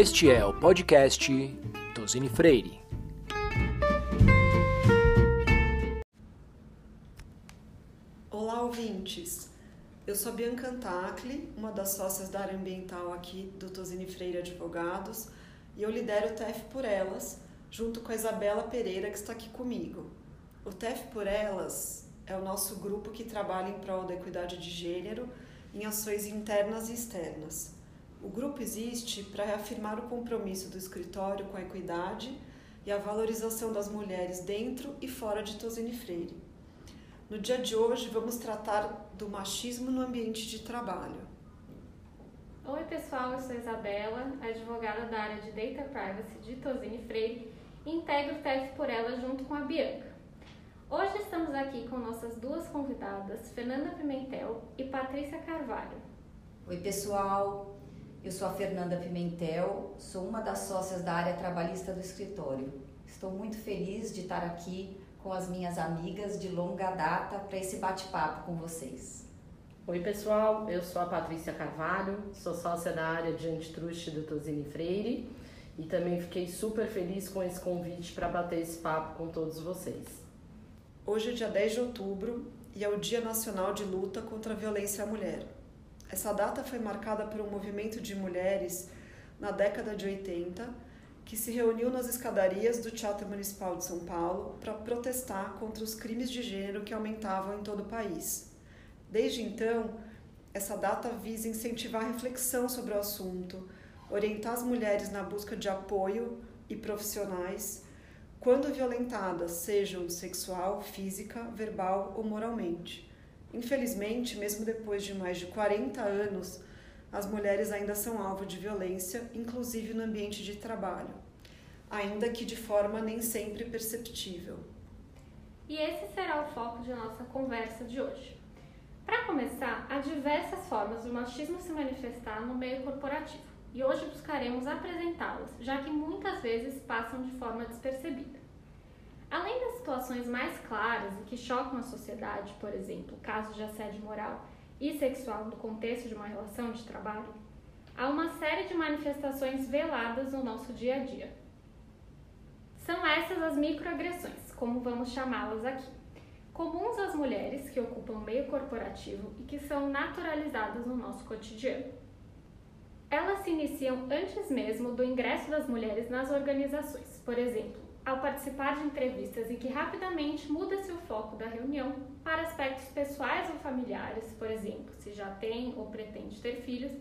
Este é o podcast Tosini Freire. Olá, ouvintes! Eu sou Bianca Antacli, uma das sócias da área ambiental aqui do Tosini Freire Advogados, e eu lidero o TEF por Elas, junto com a Isabela Pereira, que está aqui comigo. O TEF por Elas é o nosso grupo que trabalha em prol da equidade de gênero em ações internas e externas. O grupo existe para reafirmar o compromisso do escritório com a equidade e a valorização das mulheres dentro e fora de Tosini Freire. No dia de hoje, vamos tratar do machismo no ambiente de trabalho. Oi, pessoal, eu sou Isabela, advogada da área de Data Privacy de Tosini Freire e integro o TF por ela junto com a Bianca. Hoje estamos aqui com nossas duas convidadas, Fernanda Pimentel e Patrícia Carvalho. Oi, pessoal. Eu sou a Fernanda Pimentel, sou uma das sócias da área trabalhista do escritório. Estou muito feliz de estar aqui com as minhas amigas de longa data para esse bate-papo com vocês. Oi, pessoal. Eu sou a Patrícia Carvalho, sou sócia da área de antitruste do Tosini Freire e também fiquei super feliz com esse convite para bater esse papo com todos vocês. Hoje é dia 10 de outubro e é o Dia Nacional de Luta contra a Violência à Mulher. Essa data foi marcada por um movimento de mulheres na década de 80 que se reuniu nas escadarias do Teatro Municipal de São Paulo para protestar contra os crimes de gênero que aumentavam em todo o país. Desde então, essa data visa incentivar reflexão sobre o assunto, orientar as mulheres na busca de apoio e profissionais quando violentadas, sejam sexual, física, verbal ou moralmente. Infelizmente, mesmo depois de mais de 40 anos, as mulheres ainda são alvo de violência, inclusive no ambiente de trabalho, ainda que de forma nem sempre perceptível. E esse será o foco de nossa conversa de hoje. Para começar, há diversas formas do machismo se manifestar no meio corporativo e hoje buscaremos apresentá-las, já que muitas vezes passam de forma despercebida. Além das situações mais claras e que chocam a sociedade, por exemplo, casos de assédio moral e sexual no contexto de uma relação de trabalho, há uma série de manifestações veladas no nosso dia a dia. São essas as microagressões, como vamos chamá-las aqui, comuns às mulheres que ocupam o meio corporativo e que são naturalizadas no nosso cotidiano. Elas se iniciam antes mesmo do ingresso das mulheres nas organizações, por exemplo, ao participar de entrevistas em que rapidamente muda-se o foco da reunião para aspectos pessoais ou familiares, por exemplo, se já tem ou pretende ter filhos,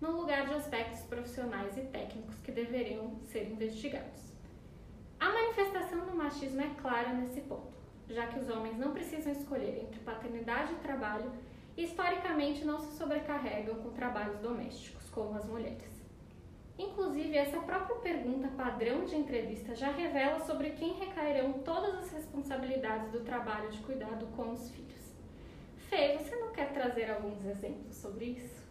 no lugar de aspectos profissionais e técnicos que deveriam ser investigados. A manifestação do machismo é clara nesse ponto, já que os homens não precisam escolher entre paternidade e trabalho e historicamente não se sobrecarregam com trabalhos domésticos, como as mulheres. Inclusive, essa própria pergunta padrão de entrevista já revela sobre quem recairão todas as responsabilidades do trabalho de cuidado com os filhos. Fê, você não quer trazer alguns exemplos sobre isso?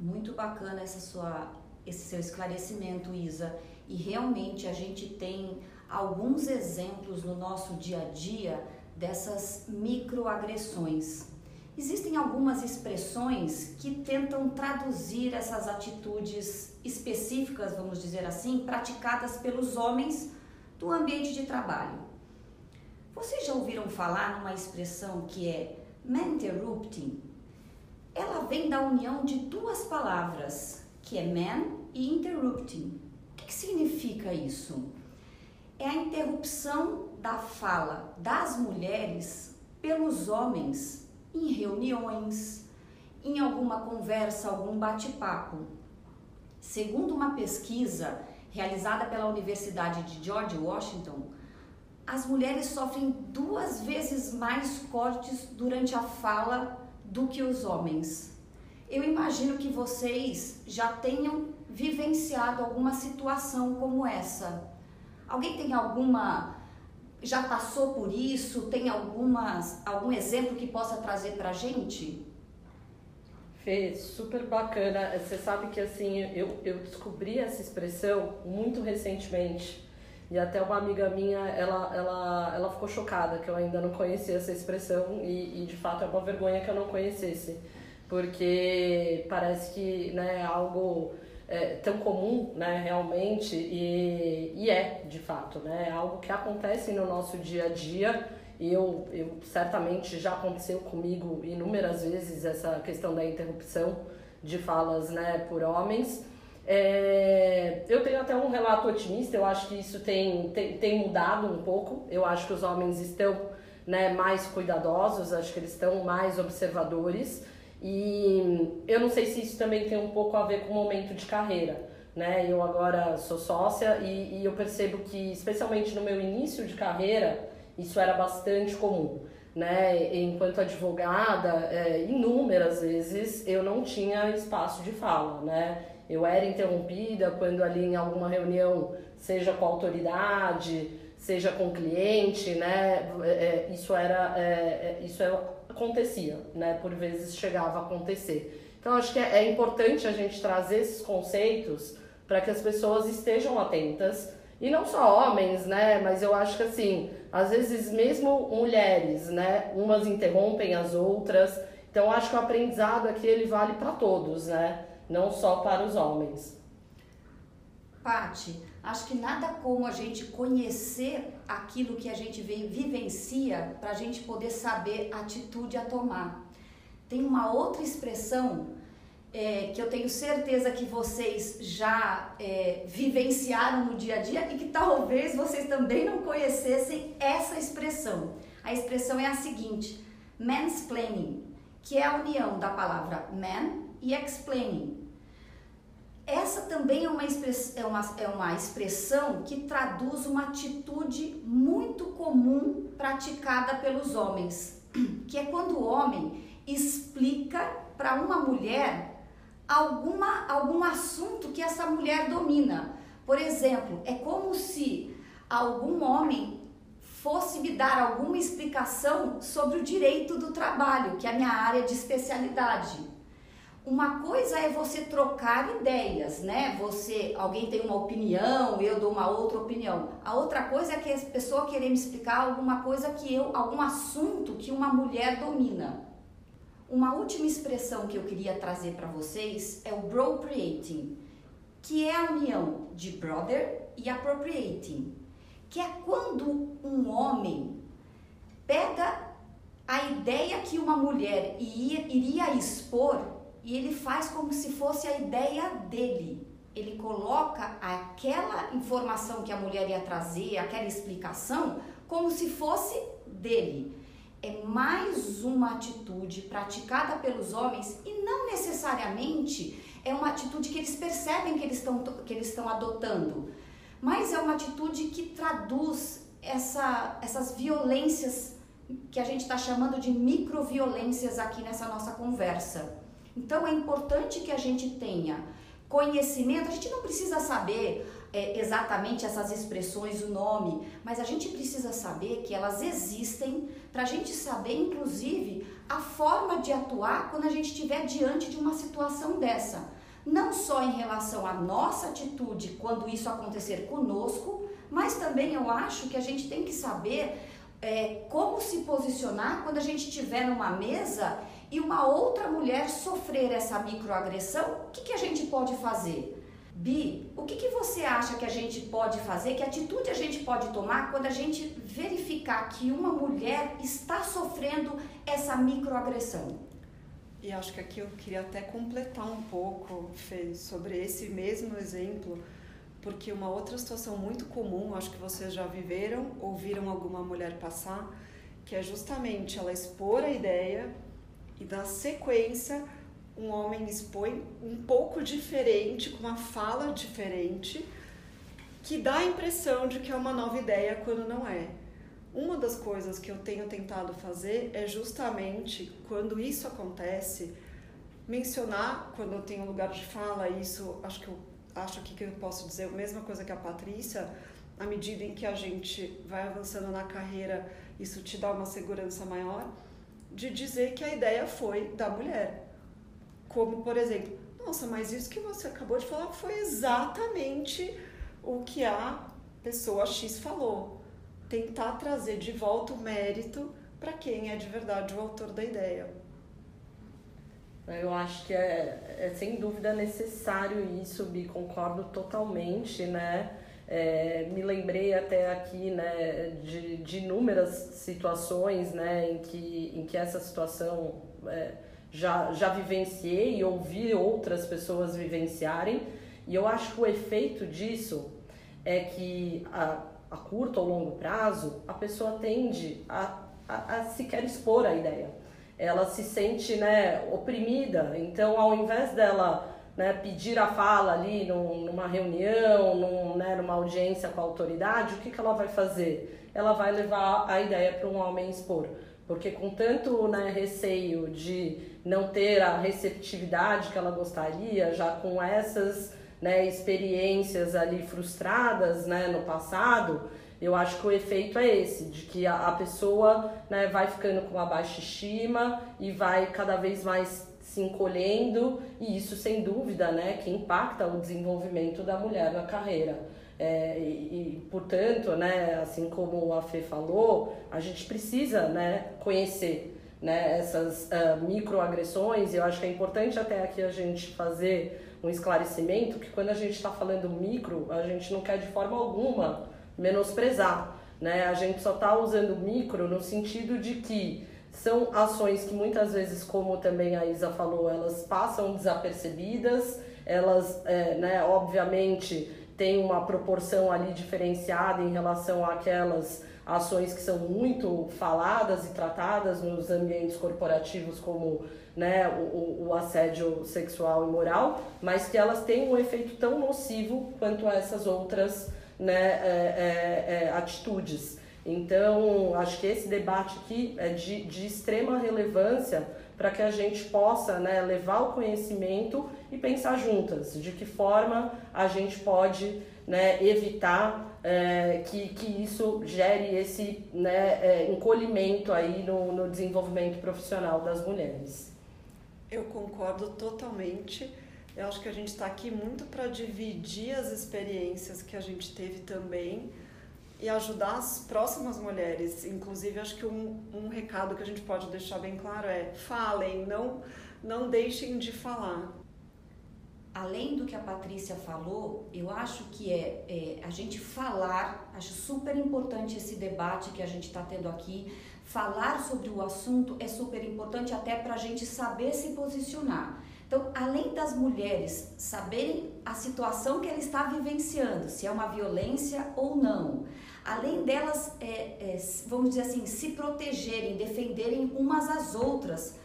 Muito bacana essa sua, esse seu esclarecimento, Isa. E realmente a gente tem alguns exemplos no nosso dia a dia dessas microagressões. Existem algumas expressões que tentam traduzir essas atitudes específicas, vamos dizer assim, praticadas pelos homens do ambiente de trabalho. Vocês já ouviram falar numa expressão que é interrupting? Ela vem da união de duas palavras, que é man e interrupting. O que, que significa isso? É a interrupção da fala das mulheres pelos homens em reuniões, em alguma conversa, algum bate-papo. Segundo uma pesquisa realizada pela Universidade de George Washington, as mulheres sofrem duas vezes mais cortes durante a fala do que os homens. Eu imagino que vocês já tenham vivenciado alguma situação como essa. Alguém tem alguma já passou por isso? Tem algumas, algum exemplo que possa trazer para a gente? Fê, super bacana. Você sabe que assim, eu, eu descobri essa expressão muito recentemente. E até uma amiga minha, ela, ela, ela ficou chocada que eu ainda não conhecia essa expressão e, e de fato é uma vergonha que eu não conhecesse. Porque parece que né, é algo é, tão comum, né, realmente, e, e é, de fato, né, é algo que acontece no nosso dia a dia, eu, eu certamente já aconteceu comigo inúmeras vezes essa questão da interrupção de falas, né, por homens, é, eu tenho até um relato otimista, eu acho que isso tem, tem, tem mudado um pouco. Eu acho que os homens estão né, mais cuidadosos, acho que eles estão mais observadores. E eu não sei se isso também tem um pouco a ver com o momento de carreira. Né? Eu agora sou sócia e, e eu percebo que, especialmente no meu início de carreira, isso era bastante comum. Né? Enquanto advogada, é, inúmeras vezes eu não tinha espaço de fala, né? eu era interrompida quando ali em alguma reunião, seja com a autoridade, seja com cliente, né? É, é isso era, é, é, isso acontecia, né? Por vezes chegava a acontecer. Então acho que é, é importante a gente trazer esses conceitos para que as pessoas estejam atentas e não só homens, né? Mas eu acho que assim, às vezes mesmo mulheres, né? Umas interrompem as outras. Então acho que o aprendizado aqui ele vale para todos, né? não só para os homens. Pati, acho que nada como a gente conhecer aquilo que a gente vivencia para a gente poder saber a atitude a tomar. Tem uma outra expressão é, que eu tenho certeza que vocês já é, vivenciaram no dia a dia e que talvez vocês também não conhecessem essa expressão. A expressão é a seguinte: mansplaining, que é a união da palavra man e explaining, essa também é uma, é, uma, é uma expressão que traduz uma atitude muito comum praticada pelos homens, que é quando o homem explica para uma mulher alguma, algum assunto que essa mulher domina. Por exemplo, é como se algum homem fosse me dar alguma explicação sobre o direito do trabalho, que é a minha área de especialidade. Uma coisa é você trocar ideias, né? Você, alguém tem uma opinião, eu dou uma outra opinião. A outra coisa é que a pessoa querer me explicar alguma coisa que eu, algum assunto que uma mulher domina. Uma última expressão que eu queria trazer para vocês é o bropriating, que é a união de brother e appropriating, que é quando um homem pega a ideia que uma mulher iria expor e ele faz como se fosse a ideia dele. Ele coloca aquela informação que a mulher ia trazer, aquela explicação, como se fosse dele. É mais uma atitude praticada pelos homens e não necessariamente é uma atitude que eles percebem que eles estão, que eles estão adotando, mas é uma atitude que traduz essa, essas violências que a gente está chamando de microviolências aqui nessa nossa conversa. Então é importante que a gente tenha conhecimento, a gente não precisa saber é, exatamente essas expressões, o nome, mas a gente precisa saber que elas existem para a gente saber, inclusive, a forma de atuar quando a gente estiver diante de uma situação dessa. Não só em relação à nossa atitude quando isso acontecer conosco, mas também eu acho que a gente tem que saber é, como se posicionar quando a gente estiver numa mesa e uma outra mulher sofrer essa microagressão, o que, que a gente pode fazer? Bi, o que, que você acha que a gente pode fazer, que atitude a gente pode tomar quando a gente verificar que uma mulher está sofrendo essa microagressão? E acho que aqui eu queria até completar um pouco, Fê, sobre esse mesmo exemplo, porque uma outra situação muito comum, acho que vocês já viveram, ouviram alguma mulher passar, que é justamente ela expor a ideia e na sequência um homem expõe um pouco diferente, com uma fala diferente, que dá a impressão de que é uma nova ideia quando não é. Uma das coisas que eu tenho tentado fazer é justamente quando isso acontece, mencionar quando eu tenho lugar de fala, isso acho que eu acho aqui que eu posso dizer a mesma coisa que a Patrícia, à medida em que a gente vai avançando na carreira, isso te dá uma segurança maior de dizer que a ideia foi da mulher. Como, por exemplo, nossa, mas isso que você acabou de falar foi exatamente o que a pessoa X falou. Tentar trazer de volta o mérito para quem é de verdade o autor da ideia. Eu acho que é, é sem dúvida necessário isso, me concordo totalmente, né? É, me lembrei até aqui né, de, de inúmeras situações né, em, que, em que essa situação é, já, já vivenciei e ouvi outras pessoas vivenciarem. E eu acho que o efeito disso é que a, a curto ou longo prazo a pessoa tende a, a, a sequer expor a ideia. Ela se sente né, oprimida, então ao invés dela né, pedir a fala ali num, numa reunião, num, né, numa audiência com a autoridade, o que, que ela vai fazer? Ela vai levar a ideia para um homem expor. Porque com tanto né, receio de não ter a receptividade que ela gostaria, já com essas né, experiências ali frustradas né, no passado, eu acho que o efeito é esse, de que a, pessoa né, vai ficando com uma baixa estima e vai cada vez mais se encolhendo, e isso sem dúvida né, que impacta o desenvolvimento da mulher na carreira. É, e, e, portanto, né, assim como a Fê falou, a gente precisa né, conhecer né, essas uh, microagressões, e eu acho que é importante até aqui a gente fazer um esclarecimento que quando a gente está falando micro, a gente não quer de forma alguma menosprezar. Né? A gente só está usando micro no sentido de que são ações que muitas vezes, como também a Isa falou, elas passam desapercebidas, elas, é, né, obviamente, têm uma proporção ali diferenciada em relação àquelas ações que são muito faladas e tratadas nos ambientes corporativos como né, o, o, assédio sexual e moral, mas que elas têm um efeito tão nocivo quanto essas outras né, é, é, é, atitudes. Então, acho que esse debate aqui é de, de extrema relevância para que a gente possa né, levar o conhecimento e pensar juntas de que forma a gente pode né, evitar é, que, que isso gere esse né, é, encolhimento aí no, no desenvolvimento profissional das mulheres. Eu concordo totalmente. Eu acho que a gente está aqui muito para dividir as experiências que a gente teve também e ajudar as próximas mulheres. Inclusive, acho que um, um recado que a gente pode deixar bem claro é: falem, não, não deixem de falar. Além do que a Patrícia falou, eu acho que é, é a gente falar, acho super importante esse debate que a gente está tendo aqui falar sobre o assunto é super importante até para a gente saber se posicionar. Então, além das mulheres saberem a situação que ela está vivenciando, se é uma violência ou não, além delas, é, é, vamos dizer assim, se protegerem, defenderem umas às outras,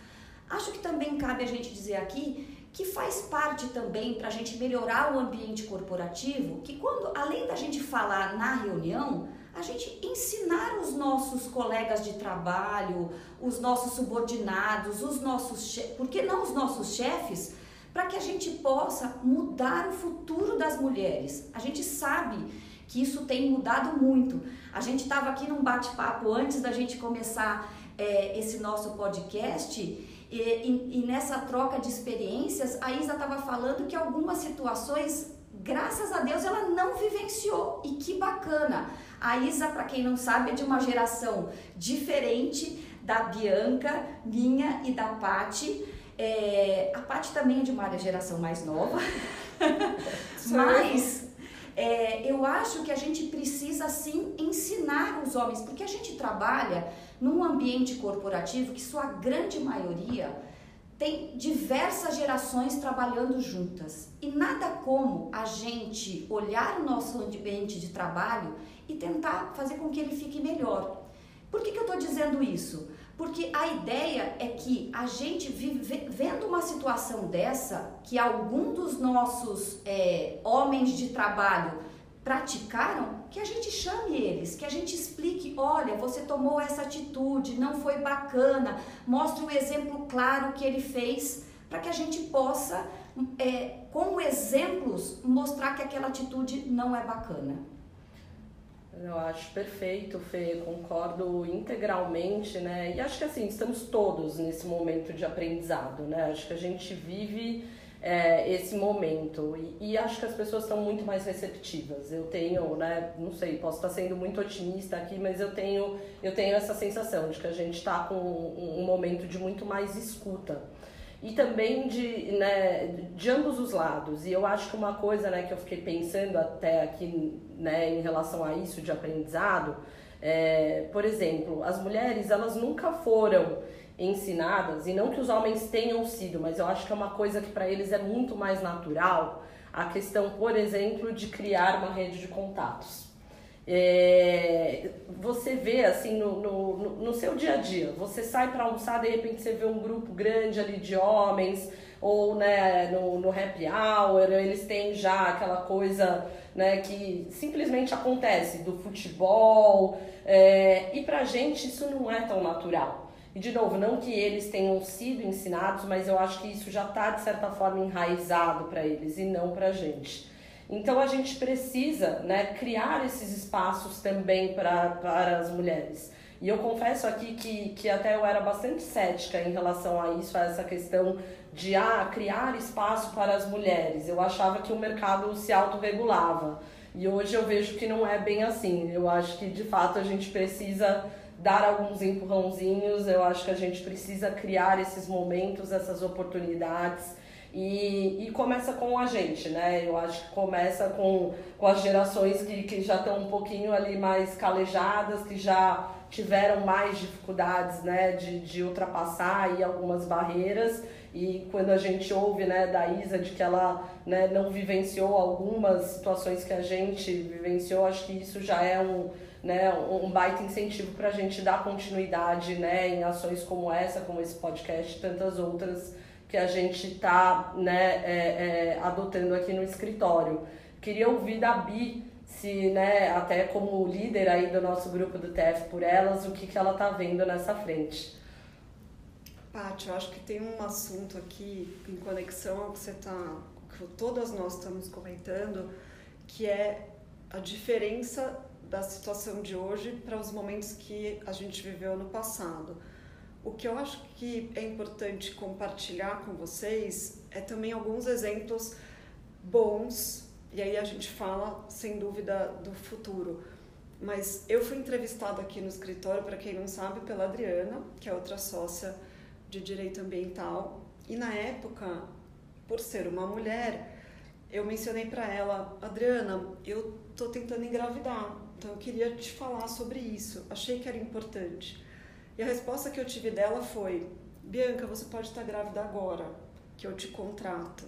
acho que também cabe a gente dizer aqui que faz parte também para a gente melhorar o ambiente corporativo, que quando, além da gente falar na reunião, a gente ensinar os nossos colegas de trabalho, os nossos subordinados, os nossos por que não os nossos chefes, para que a gente possa mudar o futuro das mulheres. A gente sabe que isso tem mudado muito. A gente estava aqui num bate-papo antes da gente começar é, esse nosso podcast. E, e, e nessa troca de experiências, a Isa estava falando que algumas situações graças a Deus ela não vivenciou e que bacana. A Isa, para quem não sabe, é de uma geração diferente da Bianca, minha e da Pati. É, a Pati também é de uma geração mais nova, mas é, eu acho que a gente precisa sim ensinar os homens, porque a gente trabalha num ambiente corporativo que sua grande maioria tem diversas gerações trabalhando juntas. E nada como a gente olhar o nosso ambiente de trabalho e tentar fazer com que ele fique melhor. Por que, que eu estou dizendo isso? Porque a ideia é que a gente vive, vendo uma situação dessa, que algum dos nossos é, homens de trabalho praticaram, que a gente chame eles, que a gente explique, olha, você tomou essa atitude, não foi bacana, mostre um exemplo claro que ele fez, para que a gente possa, é, com exemplos, mostrar que aquela atitude não é bacana. Eu acho perfeito, Fê, concordo integralmente, né? E acho que assim, estamos todos nesse momento de aprendizado, né? Acho que a gente vive é, esse momento. E, e, acho que as pessoas estão muito mais receptivas. Eu tenho, né, não sei, posso estar sendo muito otimista aqui, mas eu tenho, eu tenho essa sensação de que a gente está com um, um momento de muito mais escuta. e também de, né, de ambos os lados. E eu acho que uma coisa né, que eu fiquei pensando até aqui né, em relação a isso de aprendizado, é, por exemplo, as mulheres elas nunca foram ensinadas, e não que os homens tenham sido, mas eu acho que é uma coisa que para eles é muito mais natural, a questão, por exemplo, de criar uma rede de contatos. É, você vê assim no, no, no, seu dia a dia, você sai para almoçar, de repente você vê um grupo grande ali de homens, ou né, no, no happy hour, eles têm já aquela coisa né, que simplesmente acontece do futebol, é, e pra gente isso não é tão natural. E de novo, não que eles tenham sido ensinados, mas eu acho que isso já está de certa forma enraizado para eles e não para a gente. Então a gente precisa né, criar esses espaços também para as mulheres. E eu confesso aqui que, que até eu era bastante cética em relação a isso, a essa questão de ah, criar espaço para as mulheres. Eu achava que o mercado se autorregulava. E hoje eu vejo que não é bem assim. Eu acho que de fato a gente precisa dar alguns empurrãozinhos, eu acho que a gente precisa criar esses momentos, essas oportunidades e, e começa com a gente, né? Eu acho que começa com, com as gerações que, que já estão um pouquinho ali mais calejadas, que já tiveram mais dificuldades, né, de, de ultrapassar aí algumas barreiras. E quando a gente ouve, né, da Isa de que ela, né, não vivenciou algumas situações que a gente vivenciou, acho que isso já é um, né, um baita incentivo para a gente dar continuidade, né, em ações como essa, como esse podcast e tantas outras que a gente está né, é, é, adotando aqui no escritório. Queria ouvir da Bi, se, né, até como líder aí do nosso grupo do TF por Elas, o que, que ela está vendo nessa frente. Paty, eu acho que tem um assunto aqui em conexão ao que você está, que todas nós estamos comentando, que é a diferença da situação de hoje para os momentos que a gente viveu no passado. O que eu acho que é importante compartilhar com vocês é também alguns exemplos bons, e aí a gente fala, sem dúvida, do futuro. Mas eu fui entrevistada aqui no escritório, para quem não sabe, pela Adriana, que é outra sócia de direito ambiental, e na época, por ser uma mulher, eu mencionei para ela, Adriana, eu tô tentando engravidar, então eu queria te falar sobre isso. Achei que era importante. E a resposta que eu tive dela foi: Bianca, você pode estar grávida agora, que eu te contrato.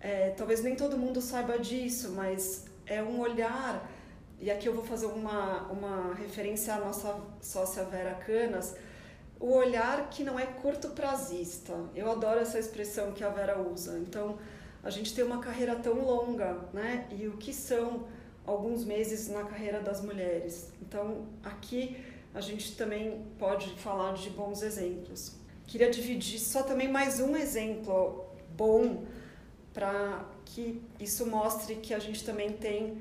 É, talvez nem todo mundo saiba disso, mas é um olhar, e aqui eu vou fazer uma, uma referência à nossa sócia Vera Canas, o olhar que não é curto prazista. Eu adoro essa expressão que a Vera usa. Então, a gente tem uma carreira tão longa, né? E o que são alguns meses na carreira das mulheres? Então, aqui a gente também pode falar de bons exemplos. Queria dividir só também mais um exemplo bom para que isso mostre que a gente também tem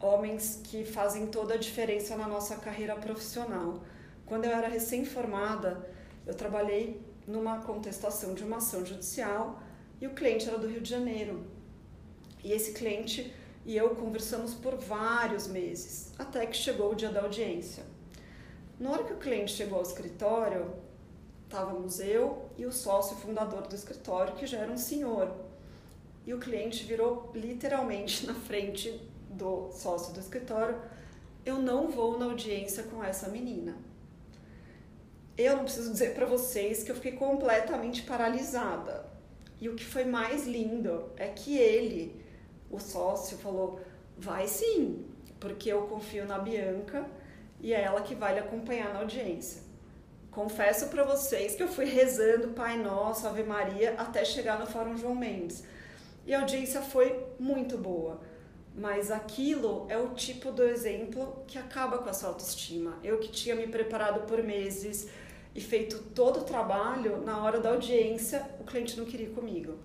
homens que fazem toda a diferença na nossa carreira profissional. Quando eu era recém-formada, eu trabalhei numa contestação de uma ação judicial e o cliente era do Rio de Janeiro. E esse cliente e eu conversamos por vários meses, até que chegou o dia da audiência. Na hora que o cliente chegou ao escritório, estávamos eu e o sócio fundador do escritório, que já era um senhor. E o cliente virou literalmente na frente do sócio do escritório: Eu não vou na audiência com essa menina. Eu não preciso dizer para vocês que eu fiquei completamente paralisada. E o que foi mais lindo é que ele, o sócio, falou: Vai sim, porque eu confio na Bianca e é ela que vai lhe acompanhar na audiência. Confesso para vocês que eu fui rezando Pai Nosso, Ave Maria, até chegar no Fórum João Mendes. E a audiência foi muito boa. Mas aquilo é o tipo do exemplo que acaba com a sua autoestima. Eu que tinha me preparado por meses e feito todo o trabalho, na hora da audiência, o cliente não queria ir comigo.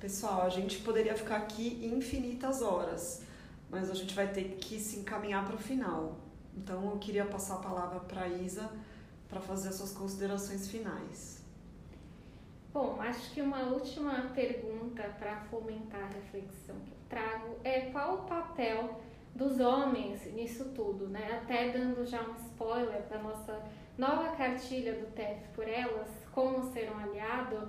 Pessoal, a gente poderia ficar aqui infinitas horas mas a gente vai ter que se encaminhar para o final. Então eu queria passar a palavra para a Isa para fazer as suas considerações finais. Bom, acho que uma última pergunta para fomentar a reflexão que eu trago é qual o papel dos homens nisso tudo, né? Até dando já um spoiler da nossa nova cartilha do TEF por elas, Como Ser um Aliado,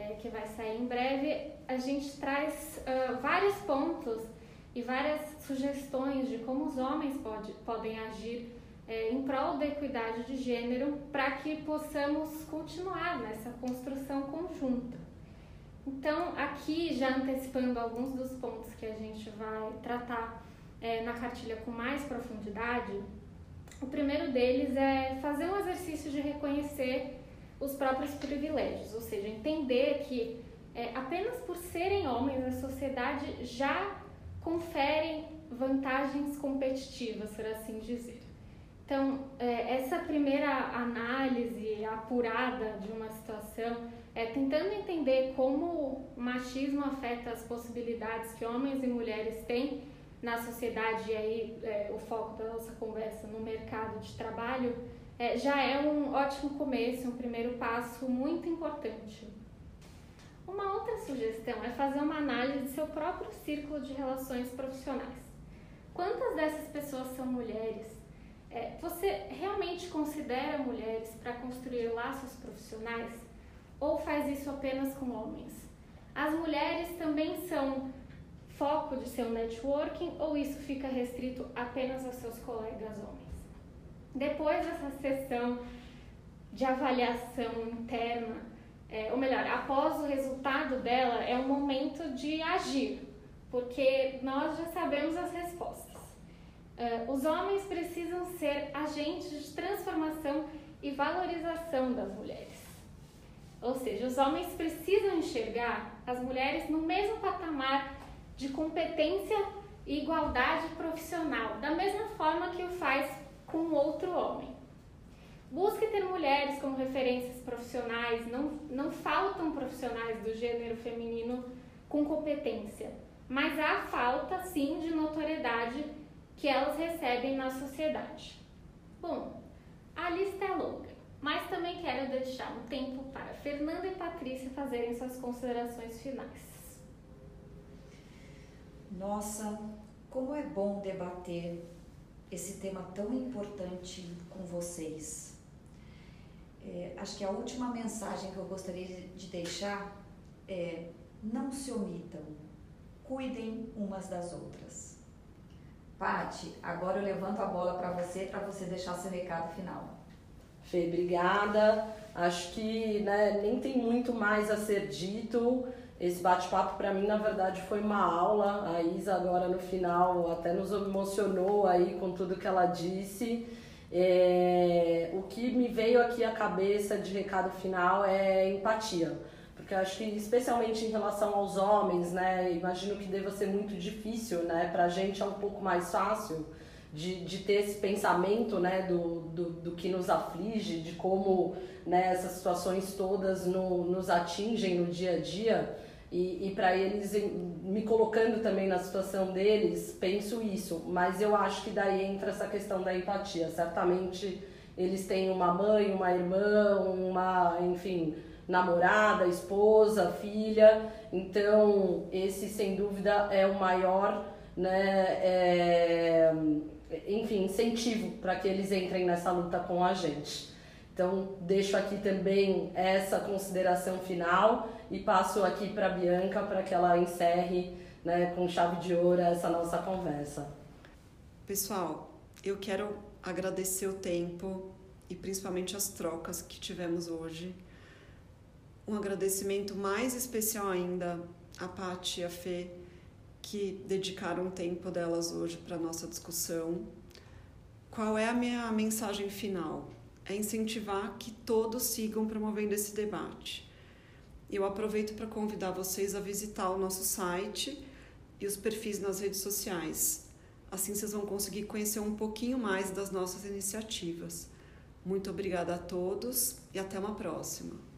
é, que vai sair em breve, a gente traz uh, vários pontos e várias sugestões de como os homens pode, podem agir é, em prol da equidade de gênero para que possamos continuar nessa construção conjunta. Então, aqui, já antecipando alguns dos pontos que a gente vai tratar é, na cartilha com mais profundidade, o primeiro deles é fazer um exercício de reconhecer os próprios privilégios, ou seja, entender que é, apenas por serem homens a sociedade já confere vantagens competitivas, por assim dizer. Então, é, essa primeira análise apurada de uma situação é tentando entender como o machismo afeta as possibilidades que homens e mulheres têm na sociedade, e aí é, o foco da nossa conversa no mercado de trabalho, é, já é um ótimo começo, um primeiro passo muito importante. Uma outra sugestão é fazer uma análise do seu próprio círculo de relações profissionais. Quantas dessas pessoas são mulheres? É, você realmente considera mulheres para construir laços profissionais? Ou faz isso apenas com homens? As mulheres também são foco de seu networking ou isso fica restrito apenas aos seus colegas homens? Depois dessa sessão de avaliação interna, é, ou melhor, após o resultado dela, é o momento de agir, porque nós já sabemos as respostas. Uh, os homens precisam ser agentes de transformação e valorização das mulheres. Ou seja, os homens precisam enxergar as mulheres no mesmo patamar de competência e igualdade profissional, da mesma forma que o faz com outro homem. Busque ter mulheres como referências profissionais, não, não faltam profissionais do gênero feminino com competência, mas há falta sim de notoriedade que elas recebem na sociedade. Bom, a lista é longa, mas também quero deixar um tempo para Fernanda e Patrícia fazerem suas considerações finais. Nossa, como é bom debater esse tema tão importante com vocês. É, acho que a última mensagem que eu gostaria de deixar é: não se omitam, cuidem umas das outras. Pati, agora eu levanto a bola para você, para você deixar seu recado final. Fê, obrigada. Acho que né, nem tem muito mais a ser dito. Esse bate-papo para mim, na verdade, foi uma aula. A Isa agora no final até nos emocionou aí com tudo que ela disse. É, o que me veio aqui à cabeça de recado final é empatia. Porque eu acho que, especialmente em relação aos homens, né, imagino que deva ser muito difícil, né, pra gente é um pouco mais fácil de, de ter esse pensamento, né, do, do, do que nos aflige, de como, né, essas situações todas no, nos atingem no dia a dia. E, e para eles, me colocando também na situação deles, penso isso. Mas eu acho que daí entra essa questão da empatia. Certamente eles têm uma mãe, uma irmã, uma, enfim, namorada, esposa, filha. Então, esse sem dúvida é o maior, né, é, enfim, incentivo para que eles entrem nessa luta com a gente. Então, deixo aqui também essa consideração final e passo aqui para a Bianca para que ela encerre né, com chave de ouro essa nossa conversa. Pessoal, eu quero agradecer o tempo e principalmente as trocas que tivemos hoje. Um agradecimento mais especial ainda à Paty e à Fê, que dedicaram o tempo delas hoje para a nossa discussão. Qual é a minha mensagem final? É incentivar que todos sigam promovendo esse debate eu aproveito para convidar vocês a visitar o nosso site e os perfis nas redes sociais. Assim vocês vão conseguir conhecer um pouquinho mais das nossas iniciativas. Muito obrigada a todos e até uma próxima.